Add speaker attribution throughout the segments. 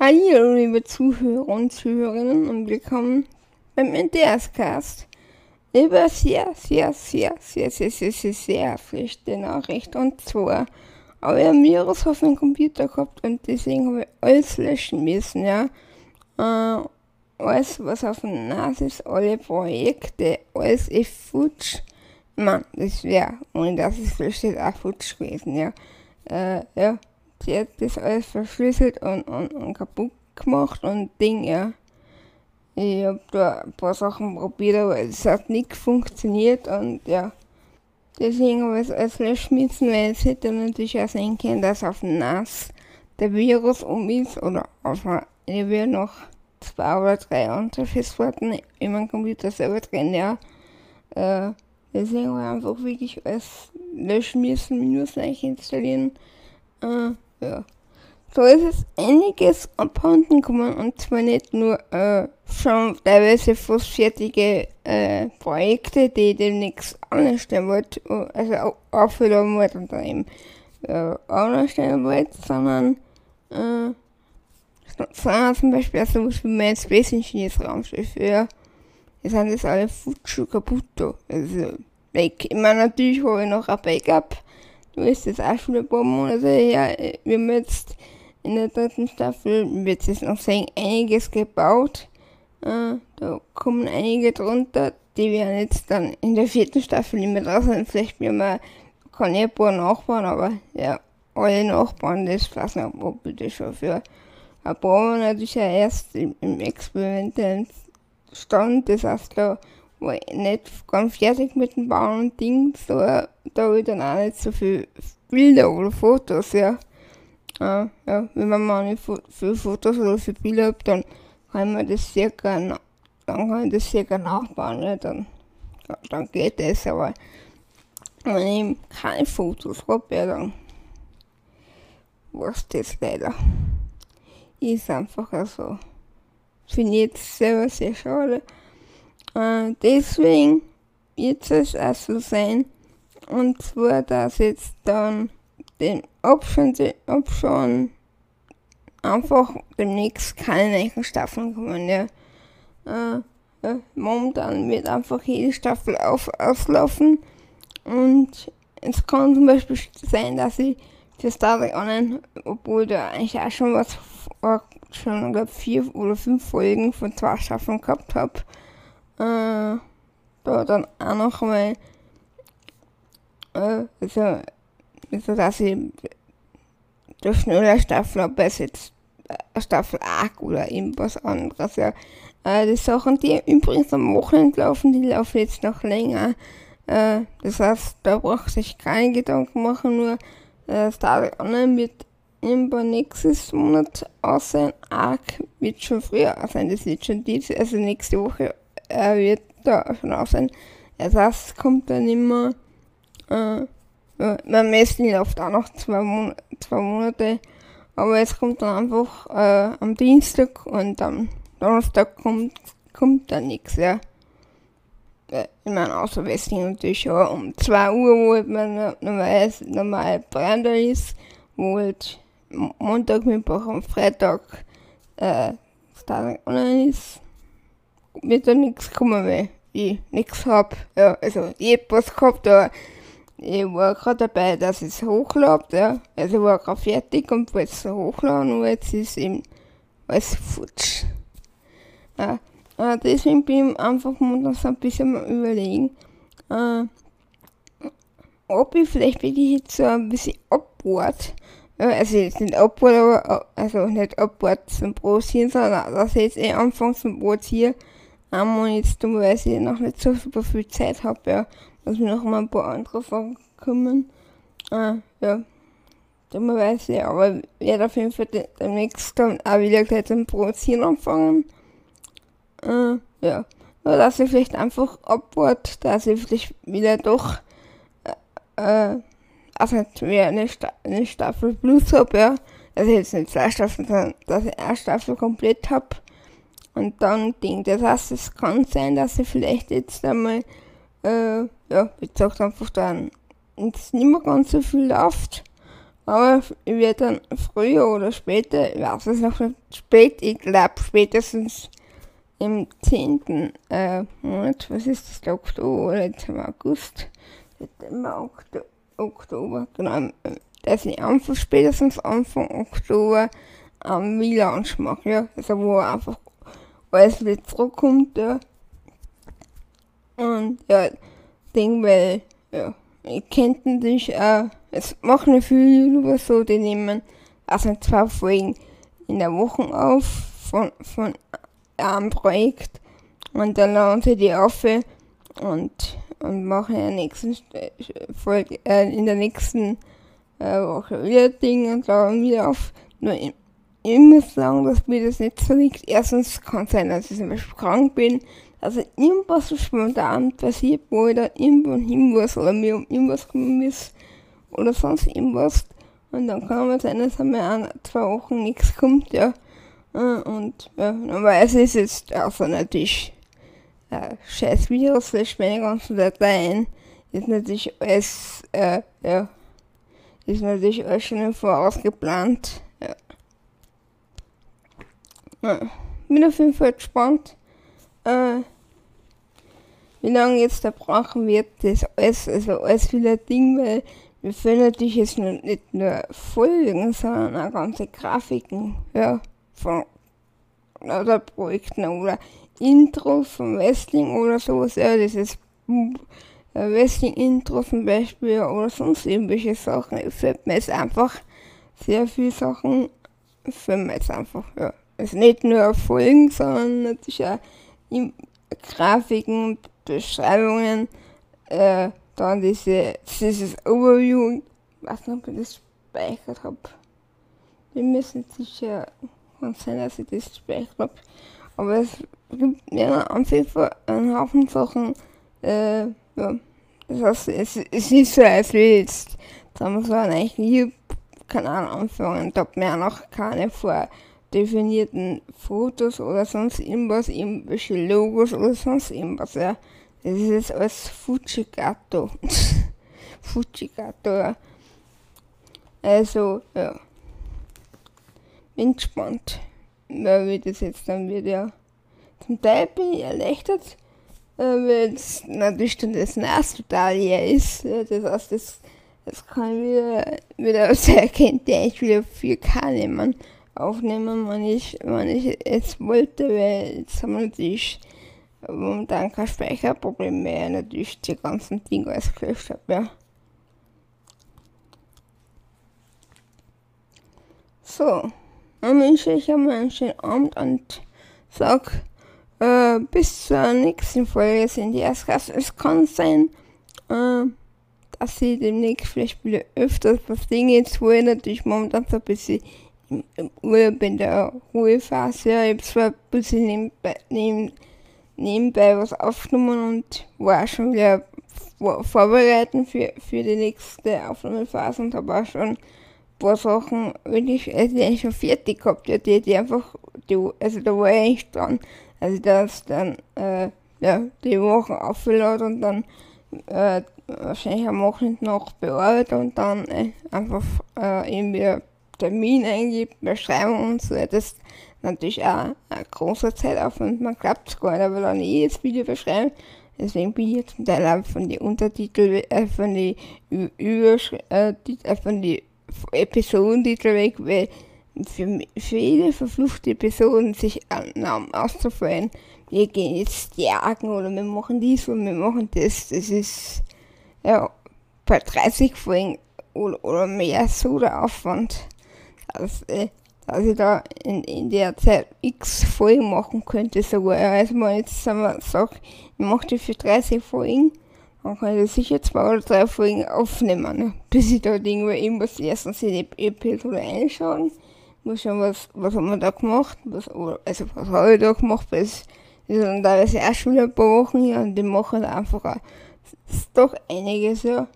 Speaker 1: Hallo, liebe Zuhörer und Zuhörerinnen und willkommen beim NDS-Cast. Über sehr, sehr, sehr, sehr, sehr, sehr, sehr, sehr schlechte Nachricht. Und zwar ein Virus auf meinem Computer gehabt und deswegen habe ich alles löschen müssen, ja. Äh, alles, was auf dem NAS ist, alle Projekte, alles ist futsch. Man, das wäre, ohne dass es löscht, auch futsch gewesen, ja. Äh, ja sie hat das alles verschlüsselt und, und, und kaputt gemacht und Ding, ja. Ich habe da ein paar Sachen probiert, aber es hat nicht funktioniert und ja. Deswegen habe ich es alles löschen müssen, weil es hätte natürlich auch sein können, dass auf NAS der Virus um ist oder auf will noch zwei oder drei andere Festplatten in meinem Computer selber drin, ja. Äh, deswegen habe ich einfach wirklich alles löschen müssen, Minus installieren. Äh, ja. So ist es einiges abhanden gekommen und zwar nicht nur äh, schon teilweise fast fertige äh, Projekte, die demnächst anstellen wollte, also auch aufhören wollte und dann eben äh, anstellen wollte, sondern äh, sondern zum Beispiel also was wie mein Space Engineers Raumschiff, ja, die sind das alle futsch kaputt. Also, like, ich meine, natürlich habe ich noch ein Backup, ist jetzt auch schon ein paar Monate her. Wir haben jetzt in der dritten Staffel, wird jetzt noch sagen, einiges gebaut. Äh, da kommen einige drunter. Die werden jetzt dann in der vierten Staffel nicht mehr drauf sein. Vielleicht werden wir, kann ich ein paar nachbauen, aber ja, alle Nachbarn, das nicht, ob bitte schon für ein paar Monate ist ja erst im, im experimentellen Stand. Das heißt, da war ich nicht ganz fertig mit dem Bauen und Dings, aber da habe ich dann auch nicht so viele Bilder oder Fotos, ja. Äh, ja, wenn man mal nicht viele Fotos oder viele Bilder hat, dann kann man das gerne, dann kann ich das gerne nachbauen, ja, dann, dann geht das, aber wenn ich keine Fotos habe, ja, dann was das leider. Ist einfach so. Finde ich jetzt selber sehr schade. Äh, deswegen wird es auch so sein. Und zwar, dass jetzt dann den Abstand, Abstand einfach demnächst keine neuen Staffeln kommen. Ja. Äh, ja, momentan wird einfach jede Staffel auf, auslaufen. Und es kann zum Beispiel sein, dass ich für Star Trek Online, obwohl da eigentlich auch schon was, schon glaube vier oder fünf Folgen von zwei Staffeln gehabt habe, äh, da dann auch noch mal, äh, also, also dass ich der schneller Staffel habe als jetzt äh, Staffel 8 oder irgendwas anderes. Ja. Äh, die Sachen, die übrigens am Wochenende laufen, die laufen jetzt noch länger. Äh, das heißt, da braucht sich keine Gedanken machen, nur äh, Star Online wird irgendwann nächstes Monat aussehen. Arc wird schon früher aussehen, das wird schon diese, also nächste Woche er wird da schon auf sein. Ersatz kommt dann immer. Äh, beim Messen läuft auch noch zwei, Mon zwei Monate. Aber es kommt dann einfach äh, am Dienstag und am Donnerstag kommt, kommt dann nichts, ja. Äh, ich meine, außer Westling natürlich schon um 2 Uhr, wo halt man normal, normal Brander ist, wo halt Montag, Mittwoch und Freitag äh, Star online ist wird da nichts kommen, weil ich nichts hab. Ja, also ich hab was gehabt, aber ich war gerade dabei, dass es hochladet, ja. Also ich war gerade fertig und wollte es hochladen und jetzt ist eben alles futsch. Ja, äh, deswegen bin ich einfach momentan so ein bisschen mal überlegen, äh, ob ich vielleicht wirklich jetzt so ein bisschen abwart, also jetzt nicht abwart, aber also nicht abwart zum Produzieren, sondern dass ich jetzt eh anfange zum Produzieren einmal jetzt dummerweise noch nicht so super viel Zeit habe, ja, muss mir noch mal ein paar andere Sachen kümmern. Äh, ja, dummerweise, aber werde auf jeden Fall demnächst dann auch wieder gleich zum Produzieren anfangen. Äh, ja, nur dass ich vielleicht einfach abwart, dass ich vielleicht wieder doch, äh, also mehr eine, Sta eine Staffel Plus habe, ja. Also jetzt nicht zwei Staffeln, sondern dass ich eine Staffel komplett habe und dann Ding. Das heißt, es kann sein, dass ich vielleicht jetzt einmal, äh, ja, wie gesagt, einfach dann jetzt nicht mehr ganz so viel läuft. Aber ich werde dann früher oder später, ich weiß es noch nicht, spät, ich glaube spätestens im 10. Äh, Monat, was ist das, der Oktober oder jetzt im August, September, Oktober, Oktober, genau, dass ich einfach spätestens Anfang Oktober am Relaunch mache, ja, also wo einfach alles wieder zurückkommt, ja. Und ja, denke, weil, ja, ich kennt natürlich auch, es machen viele YouTuber so, die nehmen also zwei Folgen in der Woche auf von, von einem Projekt und dann laden sie die auf und, und machen in der nächsten Folge, äh, in der nächsten äh, Woche wieder Dinge und laden wieder auf. Nur ich muss sagen, dass mir das nicht so liegt. Erstens kann es sein, dass ich zum Beispiel krank bin, also irgendwas so spontan passiert, wo ich da irgendwo hin muss oder mir um irgendwas kümmern muss oder sonst irgendwas. Und dann kann man sein, dass einmal ein, zwei Wochen nichts kommt, ja. Äh, und ja, normalerweise ist jetzt also natürlich äh, scheiß Videos, löscht meine ganzen Dateien. Ist natürlich alles, äh, ja, ist natürlich alles schon im Voraus geplant. Ja. ja. Bin auf jeden Fall gespannt äh, wie lange jetzt da brauchen wird, das alles, also alles viele Dinge, weil wir füllen natürlich jetzt nicht nur Folgen, sondern auch ganze Grafiken, ja, von oder Projekten oder Intros von Wrestling oder sowas, ja, dieses äh, Wrestling-Intro zum Beispiel oder sonst irgendwelche Sachen. Es fällt mir jetzt einfach sehr viele Sachen, fällt mir jetzt einfach, ja. Also nicht nur Folgen, sondern natürlich auch Grafiken, Beschreibungen, äh, dann diese, dieses Overview, was noch ich das gespeichert habe. Wir müssen sicher, sein, dass ich das gespeichert habe. Aber es gibt mir an sich einen Haufen Sachen, äh, ja. Das heißt, es, es ist so, als will jetzt, sagen wir so, eigentlich YouTube-Kanal anfangen, da hat mir auch noch keine vor definierten Fotos oder sonst irgendwas, irgendwelche Logos oder sonst irgendwas, ja. Das ist jetzt alles Fujigato. Fujigato, ja. Also, ja. Bin gespannt, wie das jetzt dann wird, ja. Zum Teil bin ich erleichtert, äh, weil es natürlich dann das NAS total leer ist. Das heißt, das, das kann wieder, wieder sehr erkennt, der ich wieder 4K nehmen aufnehmen, wenn ich, wenn ich es wollte, weil jetzt haben wir natürlich momentan kein Speicherproblem mehr, natürlich die ganzen Dinge alles gelöscht habe, ja. So, dann wünsche ich euch einen schönen Abend und sag äh, bis zur nächsten Folge sind die Erstklasse. Es kann sein, äh, dass ich demnächst vielleicht wieder öfters was Dinge jetzt, wo ich natürlich momentan so ein bisschen im Urlaub in der Ruhephase. Ich habe zwar ein bisschen nebenbei, neben, nebenbei was aufgenommen und war schon wieder vorbereiten für, für die nächste Aufnahmephase und habe auch schon ein paar Sachen wirklich, also schon fertig gehabt, ja, die, die einfach, die, also da war ich eigentlich dran, also das dann, äh, ja, die Wochen aufgeladen und dann, äh, wahrscheinlich am Wochenende noch bearbeitet und dann äh, einfach äh, irgendwie Termin eingibt, Beschreibung und so, das ist natürlich auch ein großer Zeitaufwand. Man glaubt es gar nicht, aber dann eh das Video beschreiben. Deswegen bin ich jetzt zum Teil auch von den Untertiteln, äh, von den Übersch äh, äh, von den Episodentitel weg, weil für, für jede verfluchte Episode sich einen Namen auszufallen, wir gehen jetzt jagen oder wir machen dies und wir machen das, das ist ja bei 30 Folgen oder, oder mehr so der Aufwand dass, äh, dass ich da in, in der Zeit x Folgen machen könnte sogar. Also man jetzt sagen sagt, ich mache die für 30 Folgen, dann kann ich sicher zwei oder drei Folgen aufnehmen, ne? bis ich da irgendwo irgendwas erstens in die Episode einschauen. Muss schon was, was haben wir da gemacht, was, also was habe ich da gemacht, das ist dann teilweise erst schon ein paar Wochen hier und die machen einfach auch, ist doch einiges, ja.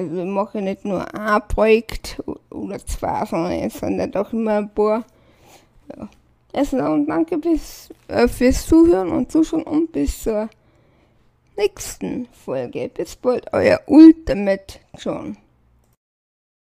Speaker 1: Also ich mache nicht nur ein Projekt oder zwei, sondern es sind ja doch immer ein paar. Ja. Also und danke bis, äh, fürs Zuhören und Zuschauen und bis zur nächsten Folge. Bis bald, euer Ultimate John.